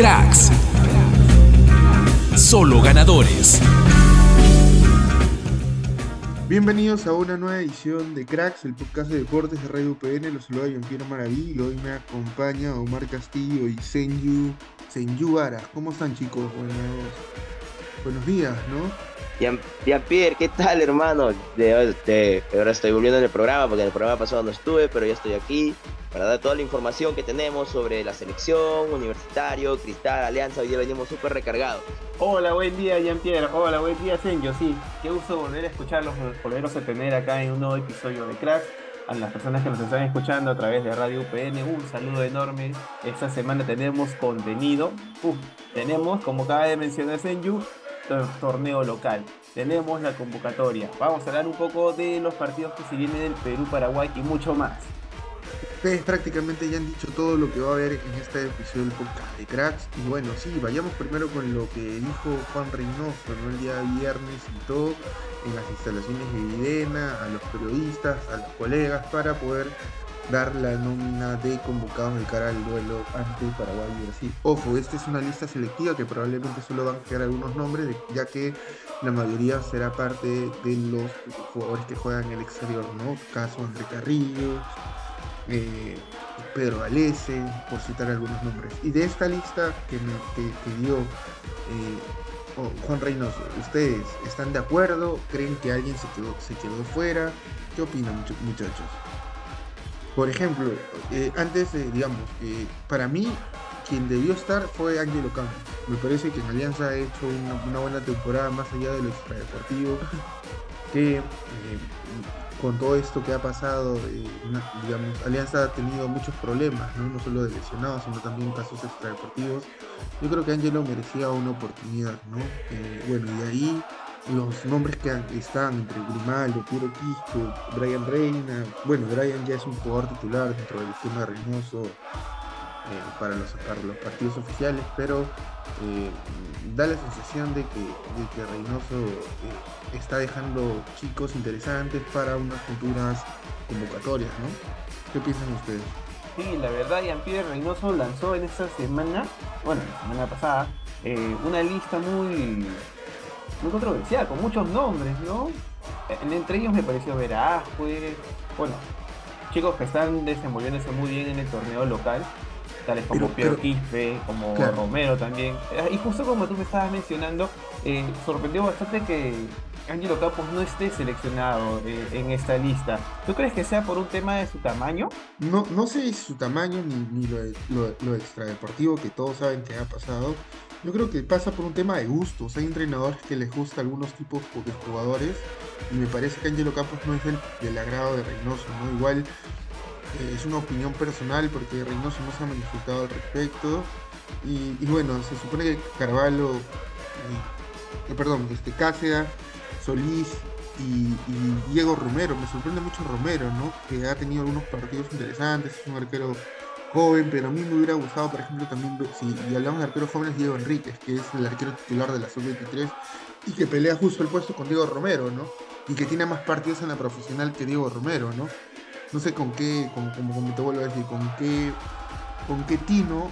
Cracks. Solo ganadores. Bienvenidos a una nueva edición de Cracks, el podcast de deportes de Radio UPN. Los saluda Jean-Pierre Maraví y hoy me acompaña Omar Castillo y Senyu, Senyu Ara. ¿Cómo están chicos? Buenos, buenos días, ¿no? Jean-Pierre, ¿qué tal, hermano? De, ahora estoy volviendo en el programa porque en el programa pasado no estuve, pero ya estoy aquí para dar toda la información que tenemos sobre la selección, universitario, Cristal, Alianza. Hoy día venimos súper recargados. Hola, buen día, Jean-Pierre. Hola, buen día, Senjo. Sí, qué gusto volver a escucharlos, volverlos a tener acá en un nuevo episodio de Cracks. A las personas que nos están escuchando a través de Radio UPN, un saludo enorme. Esta semana tenemos contenido. tenemos, como acaba de mencionar Senju, torneo local. Tenemos la convocatoria. Vamos a hablar un poco de los partidos que se vienen del Perú, Paraguay y mucho más. Ustedes prácticamente ya han dicho todo lo que va a haber en del podcast de Cracks. Y bueno, sí, vayamos primero con lo que dijo Juan Reynoso ¿no? el día viernes y todo en las instalaciones de Videna, a los periodistas, a los colegas, para poder dar la nómina de convocados de cara al duelo ante Paraguay y Brasil. Ojo, esta es una lista selectiva que probablemente solo van a quedar algunos nombres, ya que la mayoría será parte de los jugadores que juegan en el exterior, ¿no? Caso André Carrillo, eh, Pedro Alese, por citar algunos nombres. Y de esta lista que, me, dio eh, oh, Juan Reynoso, ¿ustedes están de acuerdo? ¿Creen que alguien se quedó, se quedó fuera? ¿Qué opinan muchachos? Por ejemplo, eh, antes, digamos, para mí, quien debió estar fue Angelo Campos. Me parece que en Alianza ha hecho una, buena temporada más allá de lo extradeportivo, que eh, con todo esto que ha pasado, eh, digamos, Alianza ha tenido muchos problemas, ¿no? no solo de lesionados, sino también casos extradeportivos. Yo creo que Angelo merecía una oportunidad, ¿no? bueno, y ahí los nombres que están entre Grimaldo, Puro Quisco, Brian Reina. Bueno, Brian ya es un jugador titular dentro del esquema Reynoso eh, para, los, los partidos oficiales, pero eh, da la sensación de que, de Reynoso eh, está dejando chicos interesantes para unas futuras convocatorias, ¿no? ¿Qué piensan ustedes? Sí, la verdad, Jean-Pierre Reynoso lanzó en esta semana, bueno, la semana pasada, una lista muy muy controversial, con muchos nombres, ¿no? Entre ellos me pareció Verásquez, bueno, chicos que están desenvolviéndose muy bien en el torneo local, tales como Piero Quispe, como Romero también. Y justo como tú me estabas mencionando, eh, sorprendió bastante que Angelo Campos no esté seleccionado eh, en esta lista. ¿Tú crees que sea por un tema de su tamaño? No, no sé su tamaño ni, ni lo, lo, lo extradeportivo que todos saben que ha pasado. Yo creo que pasa por un tema de gustos. Hay entrenadores que les gusta algunos tipos de jugadores y me parece que Angelo Campos no es del, agrado de Reynoso, ¿no? Igual eh, es una opinión personal porque Reynoso no se ha manifestado al respecto. Y, bueno, se supone que Carvalho, eh, perdón, este Cáceres, Solís y, Diego Romero, me sorprende mucho Romero, ¿no? Que ha tenido algunos partidos interesantes, es un arquero joven, pero a mí me hubiera gustado, por ejemplo, también, si hablamos de arqueros jóvenes, Diego Enríquez, que es el arquero titular de la sub-23 y que pelea justo el puesto con Diego Romero, ¿no? Y que tiene más partidos en la profesional que Diego Romero, ¿no? No sé con qué, como, como, te vuelvo decir, con qué, con qué tino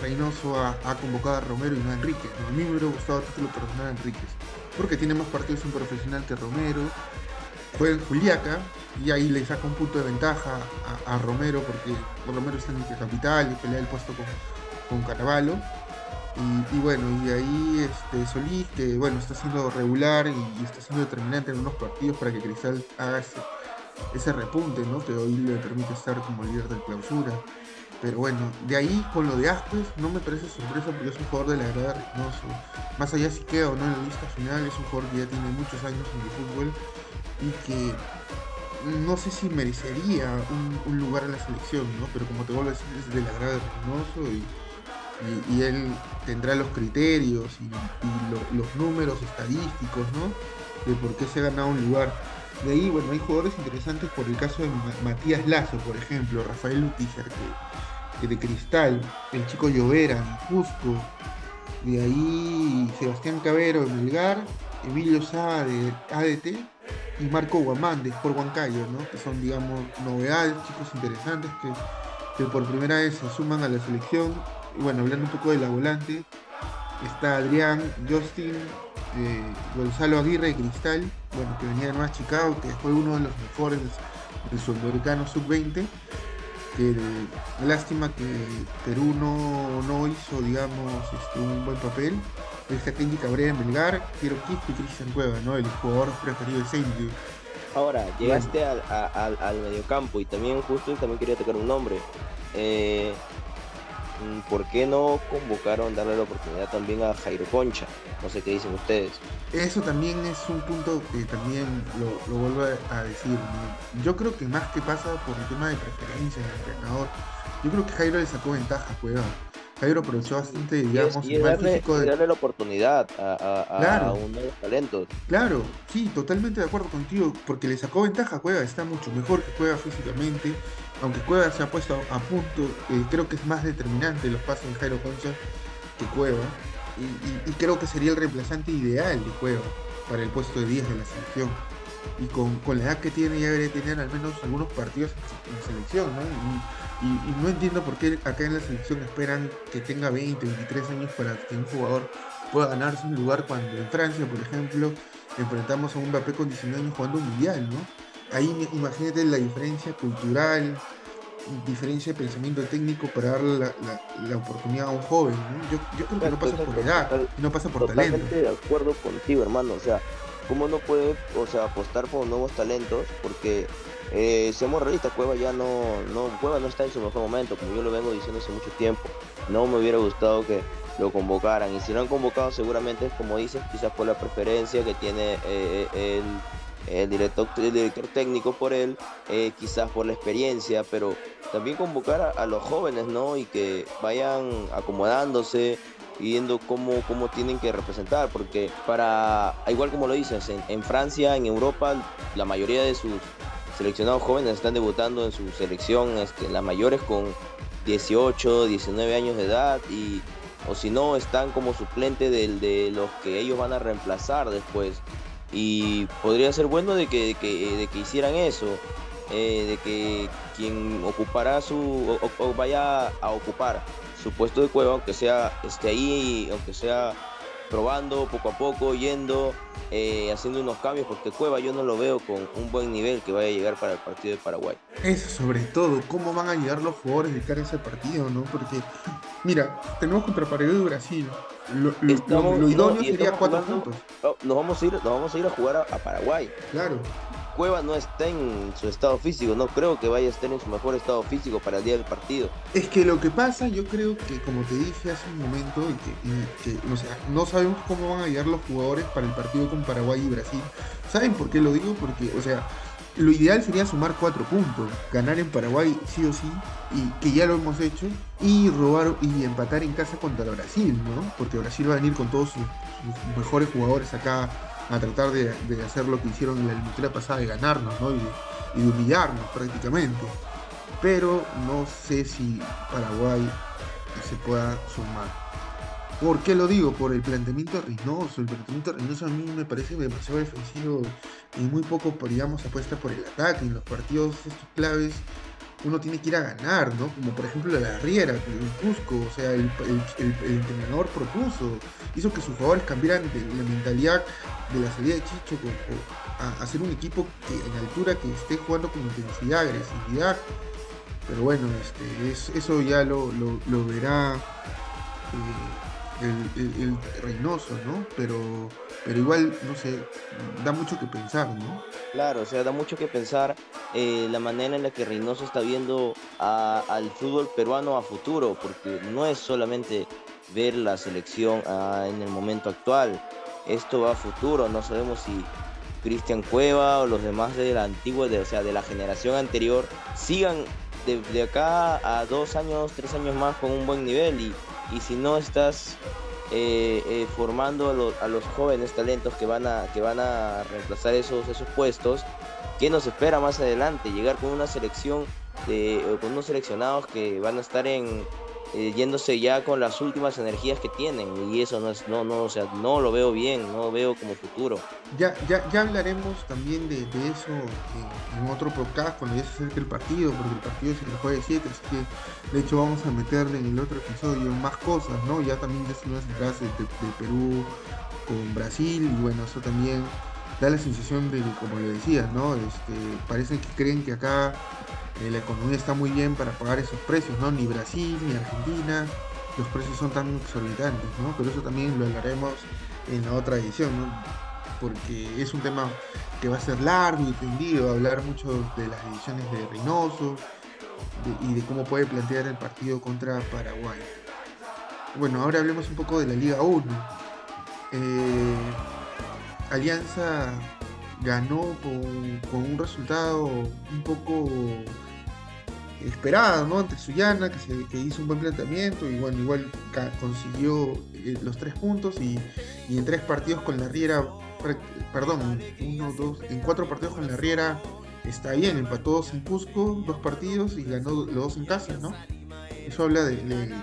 Reynoso ha, convocado a Romero y no a Enríquez. A mí me hubiera gustado el título personal a Enríquez, porque tiene más partidos en profesional que Romero, juega en Juliaca y ahí le saca un punto de ventaja a, Romero porque Romero está en el capital y pelea el puesto con, con. Y, bueno, y ahí este, Solís, que bueno, está siendo regular y, está siendo determinante en unos partidos para que Cristal haga ese, repunte, ¿no? Que hoy le permite estar como líder del clausura. Pero bueno, de ahí con lo de Ascuez no me parece sorpresa porque es un jugador de la grada Reynoso. Más allá si queda o no en la lista final, es un jugador que ya tiene muchos años en el fútbol y que no sé si merecería un, lugar en la selección, ¿no? Pero como te vuelvo a decir, es de la grada de Reynoso y, él tendrá los criterios y, los números estadísticos, ¿no? De por qué se ha ganado un lugar. De ahí, bueno, hay jugadores interesantes por el caso de Matías Lazo, por ejemplo, Rafael Lutiger, que, de Cristal, el chico Llovera, Cusco, de ahí Sebastián Cabero de Melgar, Emilio Sá de ADT y Marco Guamán por Huancayo, ¿no? que son, digamos, novedades, chicos interesantes que, que, por primera vez se suman a la selección bueno, hablando un poco de la volante, está Adrián, Justin, eh, Gonzalo Aguirre de Cristal, bueno, que venía de Nueva Chicago, que fue uno de los mejores del sudamericano sub-20. Que lástima que Perú no, no hizo, digamos, este, un buen papel. Esta técnica Cabrera en Melgar, Piero Quispe y Cristian Cueva, ¿no? El jugador preferido de Saint Ahora, llegaste al, al, al, mediocampo y también justo también quería tocar un nombre. Eh, ¿Por qué no convocaron, darle la oportunidad también a Jairo Concha? No sé qué dicen ustedes. Eso también es un punto que también lo, vuelvo a decir. Yo creo que más que pasa por el tema de preferencia del entrenador, yo creo que Jairo le sacó ventaja a Cueva. Jairo aprovechó bastante, digamos, y darle, darle la oportunidad a, a, un nuevo talento. Claro, sí, totalmente de acuerdo contigo, porque le sacó ventaja a Cueva, está mucho mejor que Cueva físicamente, aunque Cueva se ha puesto a punto, eh, creo que es más determinante los pasos de Jairo Concha que Cueva, y, creo que sería el reemplazante ideal de Cueva para el puesto de 10 de la selección. Y con, con la edad que tiene ya debería tener al menos algunos partidos en selección, ¿no? Y, no entiendo por qué acá en la selección esperan que tenga 20, 23 años para que un jugador pueda ganarse un lugar cuando en Francia, por ejemplo, enfrentamos a un Mbappé con 19 años jugando un mundial, ¿no? Ahí imagínate la diferencia cultural, diferencia de pensamiento técnico para darle la, oportunidad a un joven, ¿no? Yo, yo creo que no pasa por edad, no pasa por talento. Totalmente de acuerdo contigo, hermano, o sea, ¿cómo no puede, o sea, apostar por nuevos talentos? Porque eh, seamos realistas, Cueva ya no, no, Cueva no está en su mejor momento, como yo lo vengo diciendo hace mucho tiempo. No me hubiera gustado que lo convocaran. Y si lo han convocado, seguramente, como dices, quizás por la preferencia que tiene eh, eh, el, director, el director técnico por él, quizás por la experiencia, pero también convocar a, los jóvenes, ¿no? Y que vayan acomodándose, viendo cómo, cómo tienen que representar, porque para, igual como lo dices, en Francia, en Europa, la mayoría de sus seleccionados jóvenes están debutando en su selección, este, las mayores con 18, 19 años de edad y o si no están como suplente de los que ellos van a reemplazar después. Y podría ser bueno de que, de que, hicieran eso eh, de que quien ocupará su o, vaya a ocupar su puesto de cueva aunque sea esté ahí aunque sea probando poco a poco yendo eh, haciendo unos cambios, porque Cueva yo no lo veo con un buen nivel que vaya a llegar para el partido de Paraguay. Eso sobre todo, cómo van a llegar los jugadores de cara a ese partido, ¿no? Porque, mira, tenemos contra Paraguay y Brasil. Lo, idóneo sería cuatro puntos. nos, vamos a ir, nos vamos a ir a jugar a Paraguay. Claro. Cueva no está en su estado físico, no creo que vaya a estar en su mejor estado físico para el día del partido. Es que lo que pasa, yo creo que como te dije hace un momento, que, no sabemos cómo van a llegar los jugadores para el partido con Paraguay y Brasil. ¿Saben por qué lo digo? Porque, o sea, lo ideal sería sumar cuatro puntos, ganar en Paraguay sí o sí, y que ya lo hemos hecho, y robar y empatar en casa contra Brasil, ¿no? Porque Brasil va a venir con todos sus mejores jugadores acá a tratar de, hacer lo que hicieron en la eliminatoria pasada, de ganarnos ¿no? y, de humillarnos prácticamente. Pero no sé si Paraguay se pueda sumar. ¿Por qué lo digo? Por el planteamiento Reynoso. El planteamiento Reynoso a mí me parece demasiado defensivo y muy poco, digamos, apuesta por el ataque. En los partidos estos claves uno tiene que ir a ganar, ¿no? Como por ejemplo la Riera, el Cusco, o sea, el, entrenador propuso, hizo que sus jugadores cambiaran de la mentalidad de la salida de Chicho a hacer un equipo en altura que esté jugando con intensidad, agresividad. Pero bueno, este, eso ya lo, verá eh, el, Reynoso, ¿no? Pero, pero igual, no sé, da mucho que pensar, ¿no? Claro, o sea, da mucho que pensar eh, la manera en la que Reynoso está viendo al fútbol peruano a futuro, porque no es solamente ver la selección ah, en el momento actual, esto va a futuro, no sabemos si Cristian Cueva o los demás de la antigua, de, o sea, de la generación anterior, sigan de, acá a dos años, tres años más con un buen nivel y, y si no estás eh, eh, formando a, los jóvenes talentos que van a, que van a reemplazar esos, esos puestos, ¿qué nos espera más adelante? Llegar con una selección de, con unos seleccionados que van a estar en eh, yéndose ya con las últimas energías que tienen. Y eso no es no no o sea no lo veo bien no veo como futuro. Ya ya, ya hablaremos también de, eso en otro podcast cuando ya se acerque el partido porque el partido le juega de 7 así que de hecho vamos a meterle en el otro episodio más cosas no ya también ya se nos de, Perú con Brasil y bueno eso también da la sensación de como le decía no este parece que creen que acá eh, la economía está muy bien para pagar esos precios, ¿no? Ni Brasil, ni Argentina, los precios son tan exorbitantes, ¿no? Pero eso también lo hablaremos en la otra edición, ¿no? Porque es un tema que va a ser largo y tendido, hablar mucho de las ediciones de Reynoso y de cómo puede plantear el partido contra Paraguay. Bueno, ahora hablemos un poco de la Liga 1. Eh, Alianza ganó con, un resultado un poco esperada, ¿no? Ante Suyana, que, se, hizo un buen planteamiento y bueno, igual consiguió eh, los tres puntos y, en tres partidos con la Riera, perdón, uno, dos, en cuatro partidos con la Riera está bien, empató dos en Cusco, dos partidos y ganó los dos en casa, ¿no? Eso habla de,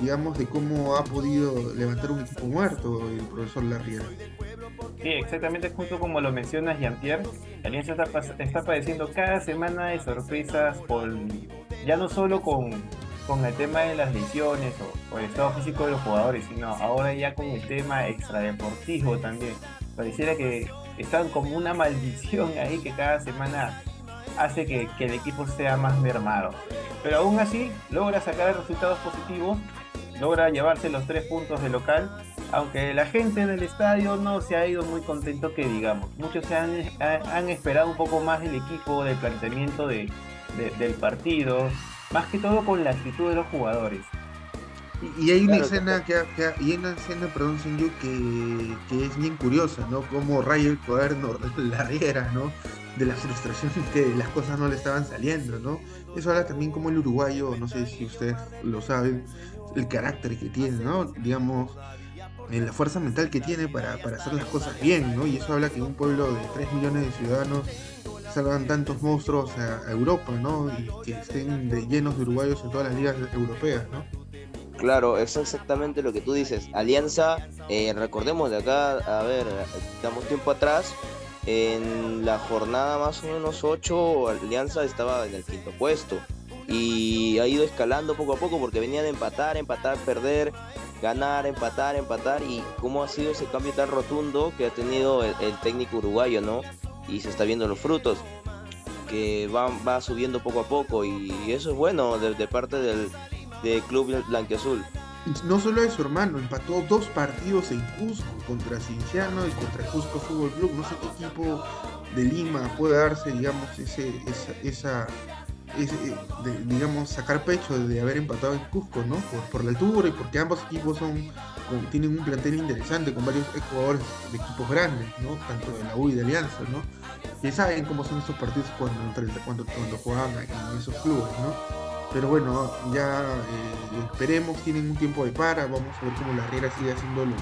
digamos, de cómo ha podido levantar un equipo muerto el profesor Larriera. Sí, exactamente justo como lo mencionas, Jean-Pierre. Alianza está, está, padeciendo cada semana de sorpresas, ya no solo con, con el tema de las lesiones o, el estado físico de los jugadores, sino ahora ya con el tema extradeportivo también. Pareciera que están como una maldición ahí que cada semana hace que, que el equipo sea más mermado. Pero aún así logra sacar resultados positivos, logra llevarse los tres puntos de local aunque la gente del estadio no se ha ido muy contento que digamos. Muchos se han, han esperado un poco más del equipo, del planteamiento de, del partido, más que todo con la actitud de los jugadores. Y, hay una escena que, y hay una escena, perdón, que, que es bien curiosa, ¿no? Como raya el cuaderno la riera, ¿no? De la frustración que las cosas no le estaban saliendo, ¿no? Eso habla también como el uruguayo, no sé si ustedes lo saben, el carácter que tiene, ¿no? Digamos, en la fuerza mental que tiene para, hacer las cosas bien, ¿no? Y eso habla que un pueblo de 3 millones de ciudadanos salgan tantos monstruos a, Europa, ¿no? Y que estén de, llenos de uruguayos en todas las ligas europeas, ¿no? Claro, es exactamente lo que tú dices. Alianza, eh, recordemos de acá, a ver, damos tiempo atrás, en la jornada más o menos 8, Alianza estaba en el quinto puesto y ha ido escalando poco a poco porque venían de empatar, empatar, perder, ganar, empatar, empatar y cómo ha sido ese cambio tan rotundo que ha tenido el, técnico uruguayo, ¿no? Y se está viendo los frutos, que va, va subiendo poco a poco y eso es bueno de, parte del, Club Blanquiazul. No solo eso, hermano, empató dos partidos en Cusco contra Cinciano y contra Cusco Fútbol Club. No sé qué equipo de Lima puede darse, digamos, ese, esa eh, digamos, sacar pecho de haber empatado en Cusco, ¿no? Por, la altura y porque ambos equipos son tienen un plantel interesante con varios jugadores de equipos grandes, ¿no? Tanto de la U y de Alianza, ¿no? Y saben cómo son esos partidos cuando, cuando, cuando juegan en esos clubes, ¿no? Pero bueno, ya eh, esperemos, tienen un tiempo de para, vamos a ver cómo la Riera sigue haciendo los,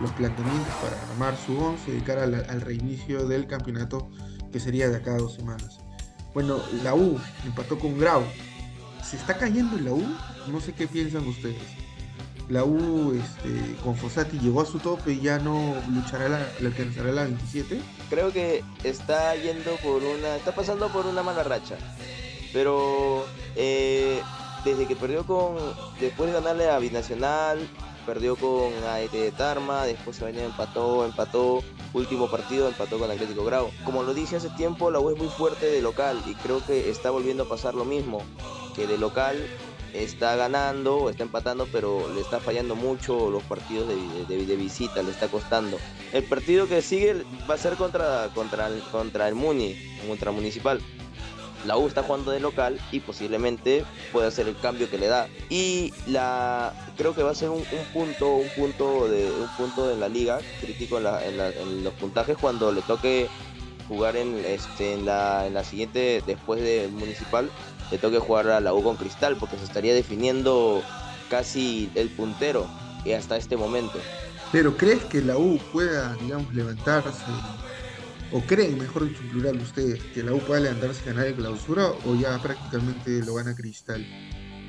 los planteamientos para armar su once de cara al reinicio del campeonato que sería de acá a dos semanas. Bueno, la U empató con Grau. ¿Se está cayendo la U? No sé qué piensan ustedes. La U este, con Fossati llegó a su tope y ya no luchará la, le alcanzará la 27. Creo que está yendo por una. está pasando por una mala racha. Pero eh, desde que perdió con. después de ganarle a Binacional, perdió con AET de Tarma, después se venía empató, empató, último partido empató con Atlético Grau. Como lo dije hace tiempo, la U es muy fuerte de local y creo que está volviendo a pasar lo mismo, que de local está ganando, está empatando, pero le está fallando mucho los partidos de, visita, le está costando. El partido que sigue va a ser contra, contra, contra el Muni, contra Municipal la U está jugando de local y posiblemente pueda ser el cambio que le da. Y la creo que va a ser un, punto, un punto de un punto en la liga crítico en, los puntajes cuando le toque jugar en este la, en la siguiente después de municipal le toque jugar a la U con Cristal porque se estaría definiendo casi el puntero hasta este momento. Pero ¿crees que la U pueda, digamos, levantarse o creen, mejor dicho, en plural ustedes, que la U puede levantarse ganar de clausura o ya prácticamente lo gana Cristal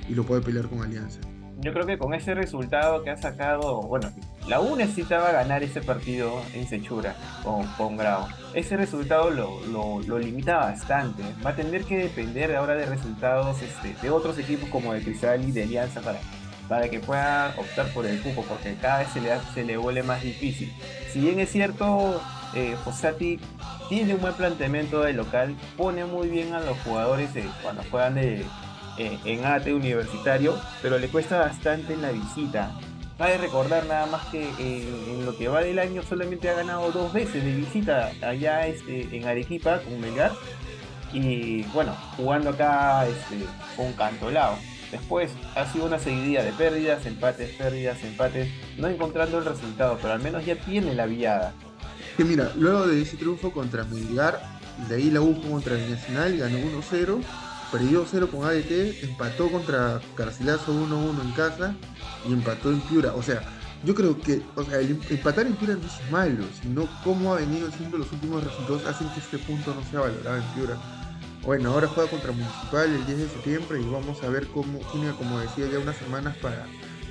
y lo puede pelear con Alianza? yo creo que con ese resultado que ha sacado, bueno, la U necesitaba ganar ese partido en Sechura con, con Grau. Ese resultado lo, lo, limita bastante. Va a tener que depender ahora de resultados este, de otros equipos como de Cristal y de Alianza para, para que pueda optar por el cupo, porque cada vez se le, se le vuelve más difícil. Si bien es cierto, eh, Fossati tiene un buen planteamiento de local, pone muy bien a los jugadores cuando juegan eh, en AT universitario, pero le cuesta bastante en la visita. Vale recordar nada más que eh, en lo que va del año solamente ha ganado dos veces de visita allá este, en Arequipa con Melgar y bueno, jugando acá este, con Cantolao. Después ha sido una seguidilla de pérdidas, empates, pérdidas, empates, no encontrando el resultado, pero al menos ya tiene la viada. Que mira, luego de ese triunfo contra Melgar, de ahí la U contra el Nacional, ganó 1-0 perdió 0 con ADT, empató contra Carcilazo 1-1 en casa y empató en Piura. O sea, yo creo que o sea, el empatar en Piura no es malo, sino cómo ha venido siendo los últimos resultados hacen que este punto no sea valorado en Piura. Bueno, ahora juega contra Municipal el 10 de septiembre y vamos a ver cómo tiene, como decía, ya unas semanas para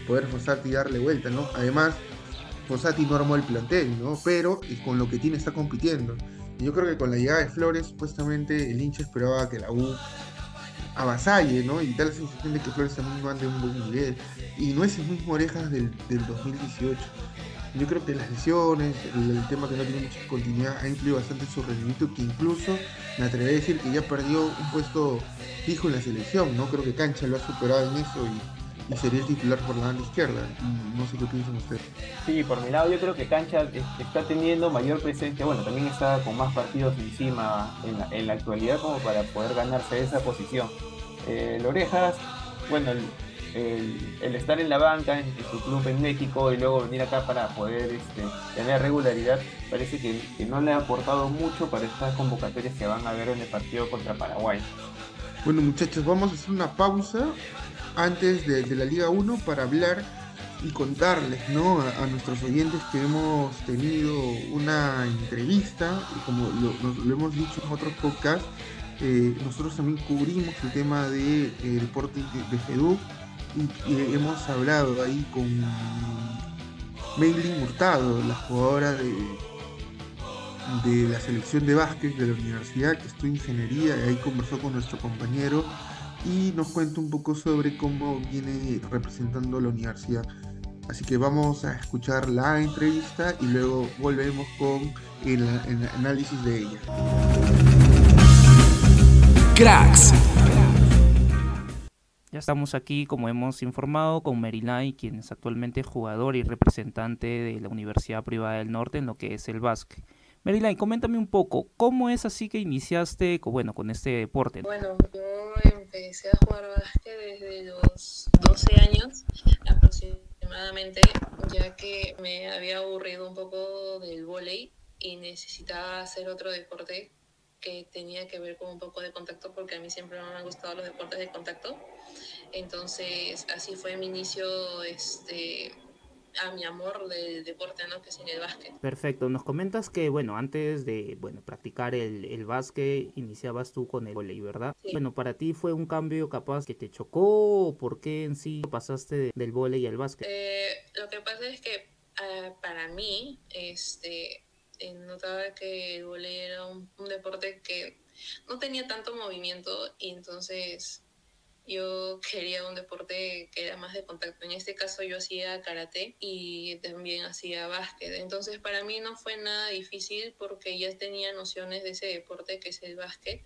poder Fossati darle vuelta, ¿no? Además, Fossati no armó el plantel, ¿no? Pero con lo que tiene está compitiendo. Y yo creo que con la llegada de Flores, supuestamente el hincha esperaba que la U avasalle, ¿no? Y da la sensación de que Flores también van de un buen nivel. Y no es el mismo Orejas del, 2018. Yo creo que las lesiones, el, tema que no tiene mucha continuidad, ha influido bastante en su rendimiento, que incluso me atrevería a decir que ya perdió un puesto fijo en la selección, ¿no? Creo que Cancha lo ha superado en eso y, sería el titular por la banda izquierda. No sé qué piensan ustedes. Sí, por mi lado yo creo que Cancha está teniendo mayor presencia, bueno, también está con más partidos encima en la, en la actualidad como para poder ganarse esa posición. Eh, Lorejas, bueno, el, estar en la banca en, su club en México y luego venir acá para poder este, tener regularidad, parece que, no le ha aportado mucho para estas convocatorias que van a ver en el partido contra Paraguay. Bueno muchachos, vamos a hacer una pausa antes de, la Liga 1 para hablar y contarles ¿no? a, nuestros oyentes que hemos tenido una entrevista, y como lo, hemos dicho en otros podcasts, eh, nosotros también cubrimos el tema de eh, deporte de, FEDU y, hemos hablado ahí con Maylin Hurtado, la jugadora de, de la selección de básquet de la universidad que estudia ingeniería y ahí conversó con nuestro compañero y nos cuenta un poco sobre cómo viene representando la universidad. Así que vamos a escuchar la entrevista y luego volvemos con el análisis de ella. Cracks. Ya estamos aquí, como hemos informado, con Merilay, quien es actualmente jugador y representante de la Universidad Privada del Norte en lo que es el básquet. Merilay, coméntame un poco, ¿cómo es así que iniciaste con, bueno, con este deporte? Bueno, yo empecé a jugar básquet desde los 12 años aproximadamente, ya que me había aburrido un poco del vóley y necesitaba hacer otro deporte que tenía que ver con un poco de contacto porque a mí siempre me han gustado los deportes de contacto. Entonces, así fue mi inicio este, a mi amor del deporte, ¿no? Que es en el básquet. Perfecto. Nos comentas que, bueno, antes de, bueno, practicar el, el básquet, iniciabas tú con el voleibol, ¿verdad? Bueno, para ti fue un cambio capaz que te chocó o por qué en sí pasaste del voleibol al básquet? Eh, lo que pasa es que ah, para mí, este, notaba que el volei era un, deporte que no tenía tanto movimiento y entonces yo quería un deporte que era más de contacto. En este caso yo hacía karate y también hacía básquet. Entonces para mí no fue nada difícil porque ya tenía nociones de ese deporte que es el básquet.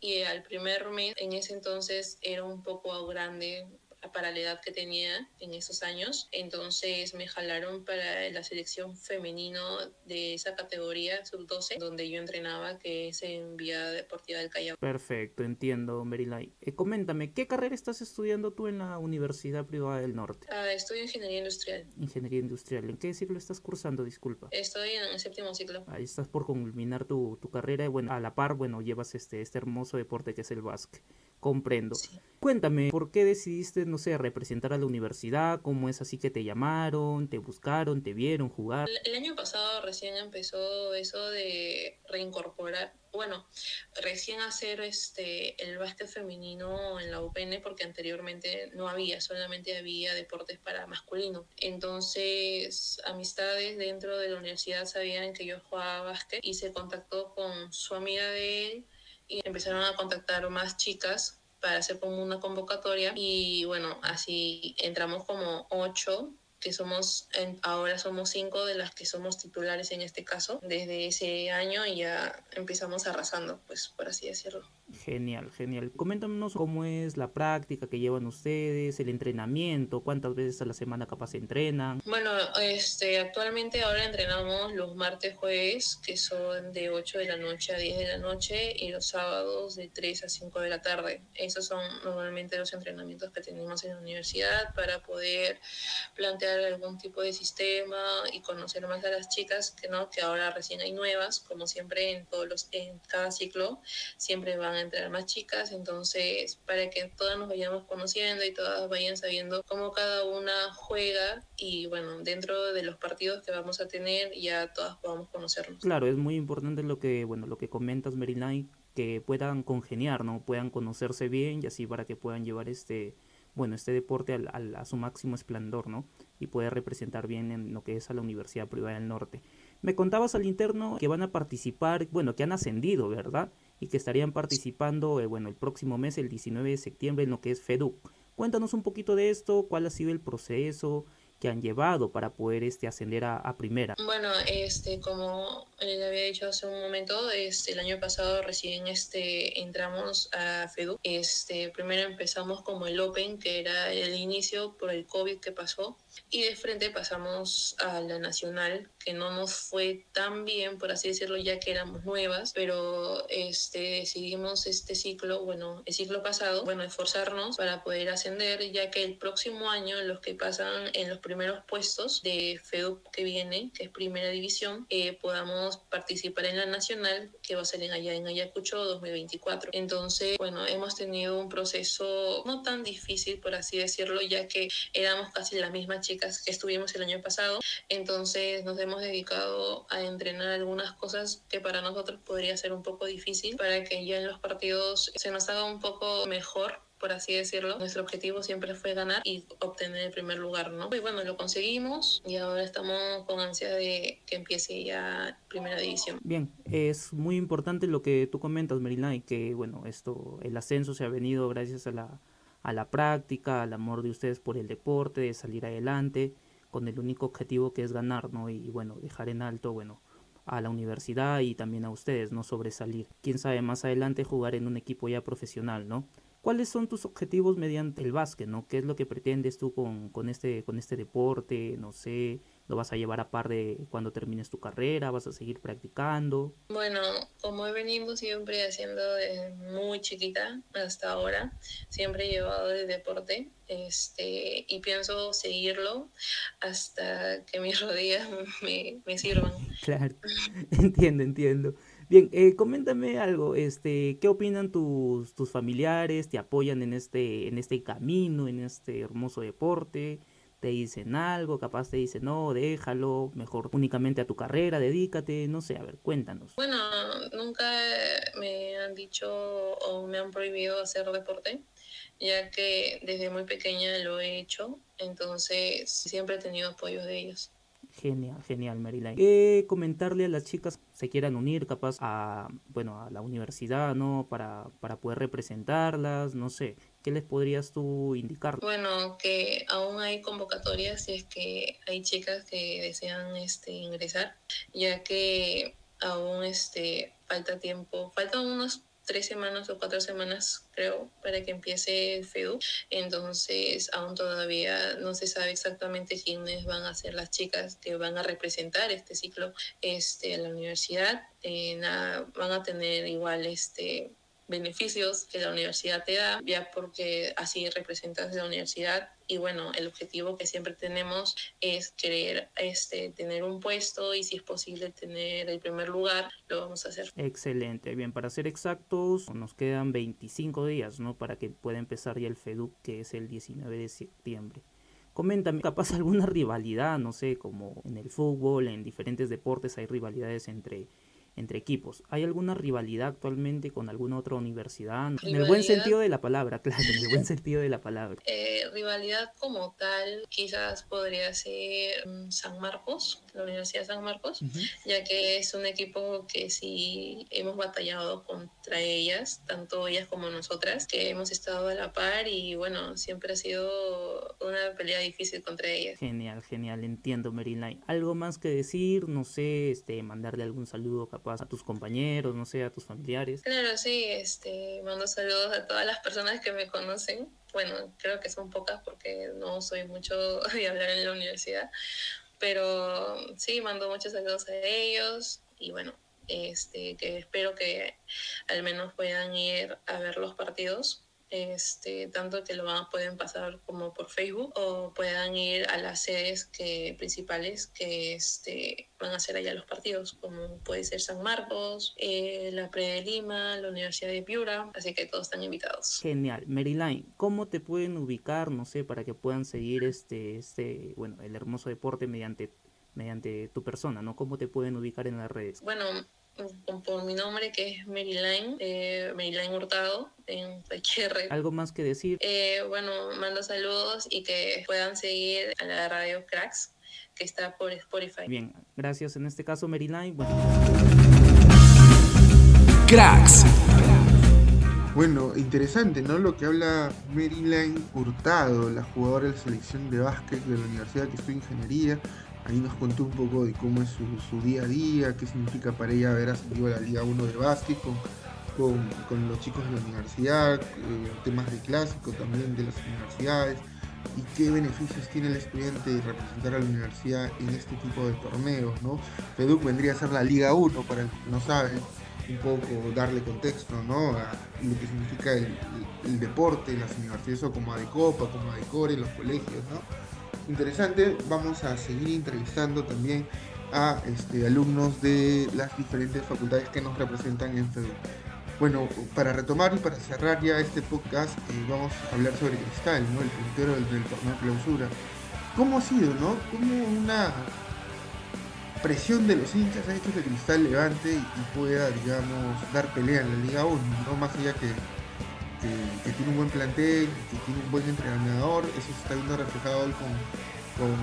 Y al primer mes, en ese entonces era un poco grande, para la edad que tenía en esos años. Entonces me jalaron para la selección femenino de esa categoría, sub-12, donde yo entrenaba, que es en Vía Deportiva del Callao. Perfecto, entiendo, Merilay. Eh, coméntame, ¿qué carrera estás estudiando tú en la Universidad Privada del Norte? Ah, estudio Ingeniería Industrial. Ingeniería Industrial. ¿En qué ciclo estás cursando? Disculpa. Estoy en el séptimo ciclo. Ahí estás por culminar tu, tu carrera y bueno, a la par, bueno, llevas este, este hermoso deporte que es el básquet. Comprendo. Sí. Cuéntame, ¿por qué decidiste, no sé, representar a la universidad? ¿Cómo es así que te llamaron, te buscaron, te vieron jugar? El, el año pasado recién empezó eso de reincorporar, bueno, recién hacer este el básquet femenino en la UPN porque anteriormente no había, solamente había deportes para masculino. Entonces, amistades dentro de la universidad sabían que yo jugaba básquet y se contactó con su amiga de él y empezaron a contactar más chicas para hacer como una convocatoria y bueno, así entramos como ocho que somos, en- ahora somos cinco de las que somos titulares en este caso, desde ese año y ya empezamos arrasando, pues por así decirlo. Genial, genial. Coméntanos cómo es la práctica que llevan ustedes, el entrenamiento, cuántas veces a la semana capaz se entrenan. Bueno, este, actualmente ahora entrenamos los martes, jueves, que son de 8 de la noche a 10 de la noche, y los sábados de 3 a 5 de la tarde. Esos son normalmente los entrenamientos que tenemos en la universidad para poder plantear algún tipo de sistema y conocer más a las chicas, que no, que ahora recién hay nuevas, como siempre en todos los, en cada ciclo, siempre van a entrar más chicas, entonces para que todas nos vayamos conociendo y todas vayan sabiendo cómo cada una juega y bueno, dentro de los partidos que vamos a tener ya todas podamos conocernos. Claro, es muy importante lo que, bueno, lo que comentas, Maryline, que puedan congeniar, ¿no? Puedan conocerse bien y así para que puedan llevar este, bueno, este deporte al, al- a su máximo esplendor, ¿no? Y poder representar bien en lo que es a la Universidad Privada del Norte. Me contabas al interno que van a participar, bueno, que han ascendido, ¿verdad? Y que estarían participando, eh, bueno, el próximo mes, el 19 de septiembre, en lo que es FEDUC. Cuéntanos un poquito de esto, cuál ha sido el proceso que han llevado para poder este, ascender a, a primera. Bueno, este, como le había dicho hace un momento, este, el año pasado recién este, entramos a FEDU. Este, primero empezamos como el Open, que era el inicio por el COVID que pasó, y de frente pasamos a la Nacional, que no nos fue tan bien, por así decirlo, ya que éramos nuevas, pero este, decidimos este ciclo, bueno, el ciclo pasado, bueno, esforzarnos para poder ascender, ya que el próximo año los que pasan en los primeros puestos de FEDUP que viene, que es primera división, eh, podamos participar en la nacional, que va a ser en allá en Ayacucho 2024. Entonces, bueno, hemos tenido un proceso no tan difícil, por así decirlo, ya que éramos casi las mismas chicas que estuvimos el año pasado. Entonces nos hemos dedicado a entrenar algunas cosas que para nosotros podría ser un poco difícil para que ya en los partidos se nos haga un poco mejor por así decirlo. Nuestro objetivo siempre fue ganar y obtener el primer lugar, ¿no? Y bueno, lo conseguimos y ahora estamos con ansia de que empiece ya primera división. Bien, es muy importante lo que tú comentas, Marilyn, que bueno, esto, el ascenso se ha venido gracias a la, a la práctica, al amor de ustedes por el deporte, de salir adelante, con el único objetivo que es ganar, ¿no? Y bueno, dejar en alto, bueno, a la universidad y también a ustedes, no sobresalir. Quién sabe, más adelante jugar en un equipo ya profesional, ¿no? ¿Cuáles son tus objetivos mediante el básquet, no? ¿Qué es lo que pretendes tú con, con, este, con este deporte? No sé, ¿lo vas a llevar a par de cuando termines tu carrera? ¿Vas a seguir practicando? Bueno, como he venido siempre haciendo desde muy chiquita hasta ahora, siempre he llevado el deporte este, y pienso seguirlo hasta que mis rodillas me, me sirvan. Claro, entiendo, entiendo. Bien, eh, coméntame algo, este, ¿qué opinan tus, tus familiares? ¿Te apoyan en este, en este camino, en este hermoso deporte? ¿Te dicen algo? Capaz te dicen, no, déjalo, mejor únicamente a tu carrera, dedícate, no sé, a ver, cuéntanos. Bueno, nunca me han dicho o me han prohibido hacer deporte, ya que desde muy pequeña lo he hecho, entonces siempre he tenido apoyo de ellos. Genial, genial, Marilyn. ¿Qué comentarle a las chicas que se quieran unir capaz a, bueno, a la universidad, ¿no? Para, para poder representarlas, no sé. ¿Qué les podrías tú indicar? Bueno, que aún hay convocatorias si es que hay chicas que desean este, ingresar, ya que aún este, falta tiempo, faltan unos tres semanas o cuatro semanas, creo, para que empiece el FEDU. Entonces, aún todavía no se sabe exactamente quiénes van a ser las chicas que van a representar este ciclo este, en la universidad. Eh, nada, van a tener igual este beneficios que la universidad te da, ya porque así representas la universidad y bueno, el objetivo que siempre tenemos es querer este, tener un puesto y si es posible tener el primer lugar, lo vamos a hacer. Excelente, bien, para ser exactos, nos quedan 25 días, ¿no? Para que pueda empezar ya el FEDUC, que es el 19 de septiembre. Coméntame, capaz alguna rivalidad, no sé, como en el fútbol, en diferentes deportes hay rivalidades entre entre equipos. ¿Hay alguna rivalidad actualmente con alguna otra universidad? En el buen sentido de la palabra, claro, en el buen sentido de la palabra. Eh, rivalidad como tal, quizás podría ser mm, San Marcos, la Universidad de San Marcos, ya que es un equipo que sí hemos batallado contra ellas, tanto ellas como nosotras, que hemos estado a la par y bueno, siempre ha sido una pelea difícil contra ellas. Genial, genial, entiendo Maryline. ¿Algo más que decir? No sé, este, mandarle algún saludo capaz a tus compañeros, no sé, a tus familiares. Claro, sí, este, mando saludos a todas las personas que me conocen. Bueno, creo que son pocas porque no soy mucho de hablar en la universidad, pero sí, mando muchos saludos a ellos y bueno, este, que espero que al menos puedan ir a ver los partidos este, tanto que lo van, pueden pasar como por Facebook o puedan ir a las sedes que, principales que este, van a hacer allá los partidos, como puede ser San Marcos, eh, la Pre de Lima, la Universidad de Piura, así que todos están invitados. Genial. Maryline, ¿cómo te pueden ubicar, no sé, para que puedan seguir este, este, bueno, el hermoso deporte mediante mediante tu persona, ¿no? ¿Cómo te pueden ubicar en las redes? Bueno, por mi nombre, que es Maryline, eh, Maryline Hurtado, en cualquier red. ¿Algo más que decir? Eh, bueno, mando saludos y que puedan seguir a la radio Cracks, que está por Spotify. Bien, gracias en este caso, Maryline. Cracks. Bueno, interesante, ¿no? Lo que habla Maryline Hurtado, la jugadora de la selección de básquet de la Universidad que estudia Ingeniería Ahí nos contó un poco de cómo es su, día a día, qué significa para ella haber ascendido a la Liga 1 de básquet con, los chicos de la universidad, eh, temas de clásico también de las universidades y qué beneficios tiene el estudiante de representar a la universidad en este tipo de torneos. ¿no? PEDUC vendría a ser la Liga 1, para el que no sabe, un poco darle contexto ¿no? a lo que significa el, deporte, las universidades o como ADECOPA, como ADECORE, los colegios. ¿no? Interesante. Vamos a seguir entrevistando también a este, alumnos de las diferentes facultades que nos representan en FEDU. Bueno, para retomar y para cerrar ya este podcast, eh, vamos a hablar sobre Cristal, ¿no? el puntero del, del torneo clausura. ¿Cómo ha sido, no? ¿Cómo una presión de los hinchas ha hecho que Cristal levante y pueda, digamos, dar pelea en la Liga 1, ¿no? Más allá que que, tiene un buen plantel, que tiene un buen entrenador, eso se está viendo reflejado hoy con,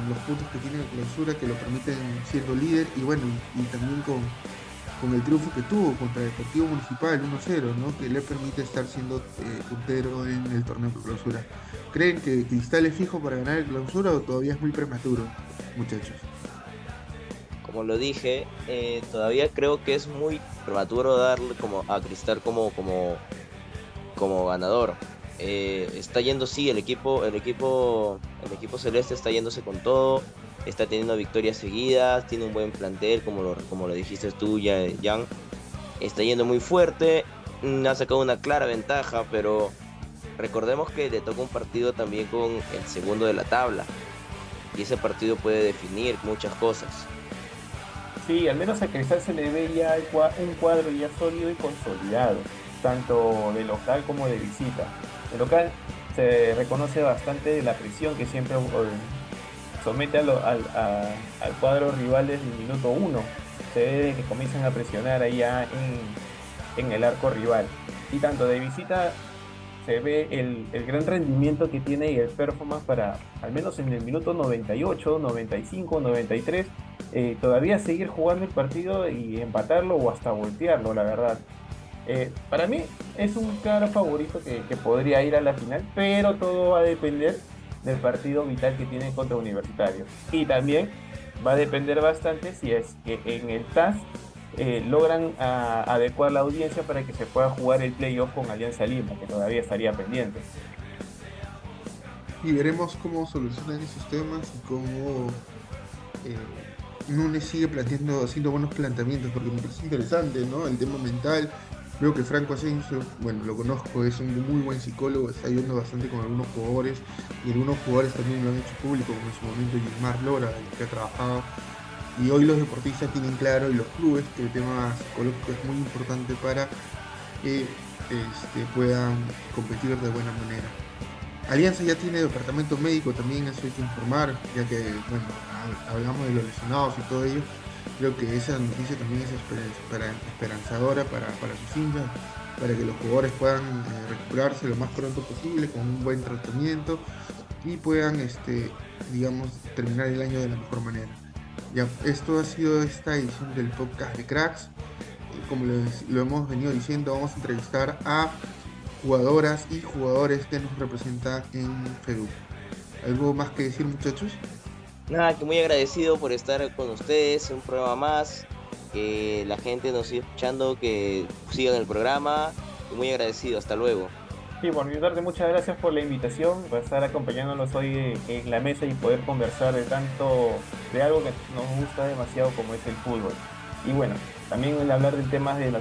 los puntos que tiene la clausura que lo permiten siendo líder y bueno, y, también con, el triunfo que tuvo contra el Deportivo Municipal 1-0, ¿no? que le permite estar siendo eh, puntero en el torneo de clausura. ¿Creen que Cristal es fijo para ganar el clausura o todavía es muy prematuro, muchachos? Como lo dije, eh, todavía creo que es muy prematuro darle como a Cristal como, como como ganador. Eh, está yendo, sí, el equipo, el equipo, el equipo celeste está yéndose con todo, está teniendo victorias seguidas, tiene un buen plantel, como lo, como lo dijiste tú, Jan. Está yendo muy fuerte, mm, ha sacado una clara ventaja, pero recordemos que le toca un partido también con el segundo de la tabla. Y ese partido puede definir muchas cosas. Sí, al menos a Cristal se le ve ya un cuadro ya sólido y consolidado tanto de local como de visita. De local se reconoce bastante la presión que siempre somete al, cuadro rival desde el minuto uno. Se ve que comienzan a presionar allá en, en el arco rival. Y tanto de visita se ve el, gran rendimiento que tiene y el performance para, al menos en el minuto 98, 95, 93, todavía seguir jugando el partido y empatarlo o hasta voltearlo, la verdad. Eh, para mí es un claro favorito que, podría ir a la final, pero todo va a depender del partido vital que tiene contra Universitario. Y también va a depender bastante si es que en el TAS eh, logran adecuar la audiencia para que se pueda jugar el playoff con Alianza Lima, que todavía estaría pendiente. Y veremos cómo solucionan esos temas y cómo eh, Nunes sigue planteando, haciendo buenos planteamientos, porque me parece interesante, ¿no? El tema mental, Veo que Franco Asensio, bueno, lo conozco, es un muy buen psicólogo, está ayudando bastante con algunos jugadores y algunos jugadores también lo han hecho público, como en su momento Gilmar Lora, el que ha trabajado. Y hoy los deportistas tienen claro, y los clubes, que el tema psicológico es muy importante para que este, puedan competir de buena manera. Alianza ya tiene departamento médico, también eso hay que informar, ya que, bueno, hablamos de los lesionados y todo ello Creo que esa noticia también es esperanzadora para, sus hinchas, para que los jugadores puedan eh, recuperarse lo más pronto posible con un buen tratamiento y puedan, este, digamos, terminar el año de la mejor manera. Ya, esto ha sido esta edición del podcast de Cracks. Como lo hemos venido diciendo, vamos a entrevistar a jugadoras y jugadores que nos representan en Perú. ¿Algo más que decir, muchachos? Nada, que muy agradecido por estar con ustedes un programa más, que la gente nos siga escuchando, que sigan el programa, muy agradecido, hasta luego. Sí, por mi parte, muchas gracias por la invitación, por estar acompañándonos hoy en la mesa y poder conversar de tanto, de algo que nos gusta demasiado como es el fútbol. Y bueno, también el hablar del tema de,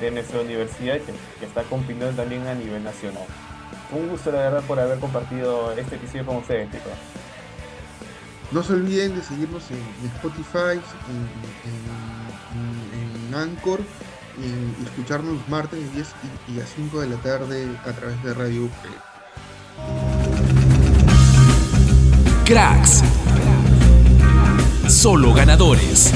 de, nuestra universidad que, está compitiendo también a nivel nacional. Un gusto, la verdad, por haber compartido este episodio con ustedes, chicos. No se olviden de seguirnos en, Spotify, en, Anchor y escucharnos los martes a 10 y, a 5 de la tarde a través de Radio UP. Cracks. Solo ganadores.